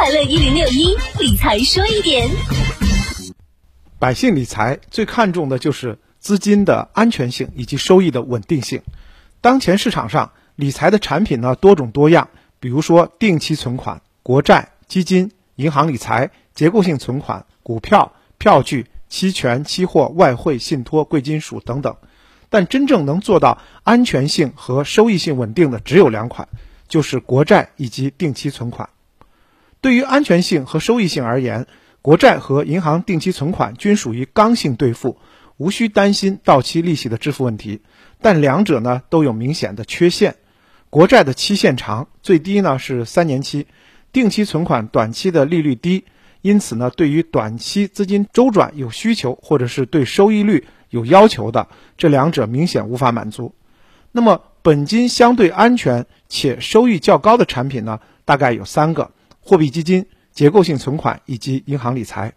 快乐一零六一理财说一点。百姓理财最看重的就是资金的安全性以及收益的稳定性。当前市场上理财的产品呢多种多样，比如说定期存款、国债、基金、银行理财、结构性存款、股票、票据、期权、期货、外汇、信托、贵金属等等。但真正能做到安全性和收益性稳定的只有两款，就是国债以及定期存款。对于安全性和收益性而言，国债和银行定期存款均属于刚性兑付，无需担心到期利息的支付问题。但两者呢都有明显的缺陷。国债的期限长，最低呢是三年期；定期存款短期的利率低，因此呢对于短期资金周转有需求或者是对收益率。有要求的这两者明显无法满足，那么本金相对安全且收益较高的产品呢？大概有三个：货币基金、结构性存款以及银行理财。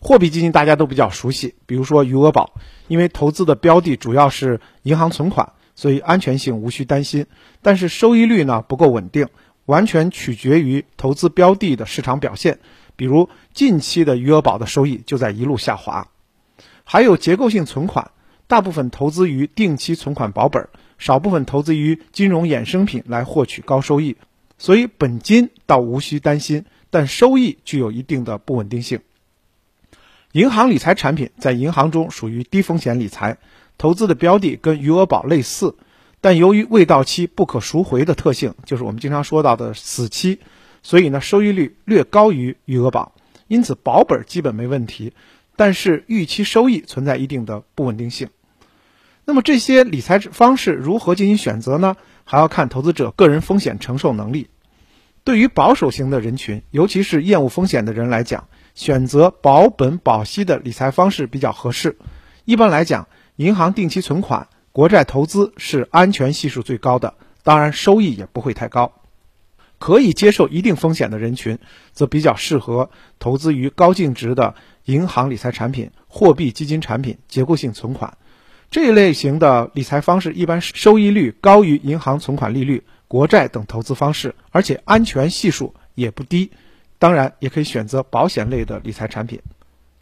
货币基金大家都比较熟悉，比如说余额宝，因为投资的标的主要是银行存款，所以安全性无需担心。但是收益率呢不够稳定，完全取决于投资标的的市场表现。比如近期的余额宝的收益就在一路下滑。还有结构性存款，大部分投资于定期存款保本，少部分投资于金融衍生品来获取高收益，所以本金倒无需担心，但收益具有一定的不稳定性。银行理财产品在银行中属于低风险理财，投资的标的跟余额宝类似，但由于未到期不可赎回的特性，就是我们经常说到的死期，所以呢收益率略高于余额宝，因此保本基本没问题。但是预期收益存在一定的不稳定性。那么这些理财方式如何进行选择呢？还要看投资者个人风险承受能力。对于保守型的人群，尤其是厌恶风险的人来讲，选择保本保息的理财方式比较合适。一般来讲，银行定期存款、国债投资是安全系数最高的，当然收益也不会太高。可以接受一定风险的人群，则比较适合投资于高净值的银行理财产品、货币基金产品、结构性存款这一类型的理财方式，一般收益率高于银行存款利率、国债等投资方式，而且安全系数也不低。当然，也可以选择保险类的理财产品。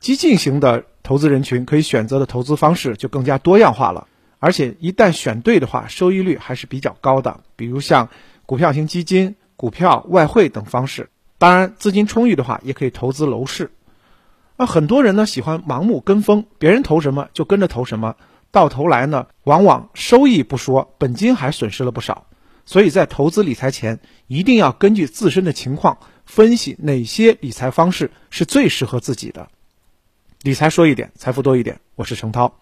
激进型的投资人群可以选择的投资方式就更加多样化了，而且一旦选对的话，收益率还是比较高的。比如像股票型基金。股票、外汇等方式，当然资金充裕的话，也可以投资楼市。那很多人呢喜欢盲目跟风，别人投什么就跟着投什么，到头来呢，往往收益不说，本金还损失了不少。所以在投资理财前，一定要根据自身的情况分析哪些理财方式是最适合自己的。理财说一点，财富多一点。我是程涛。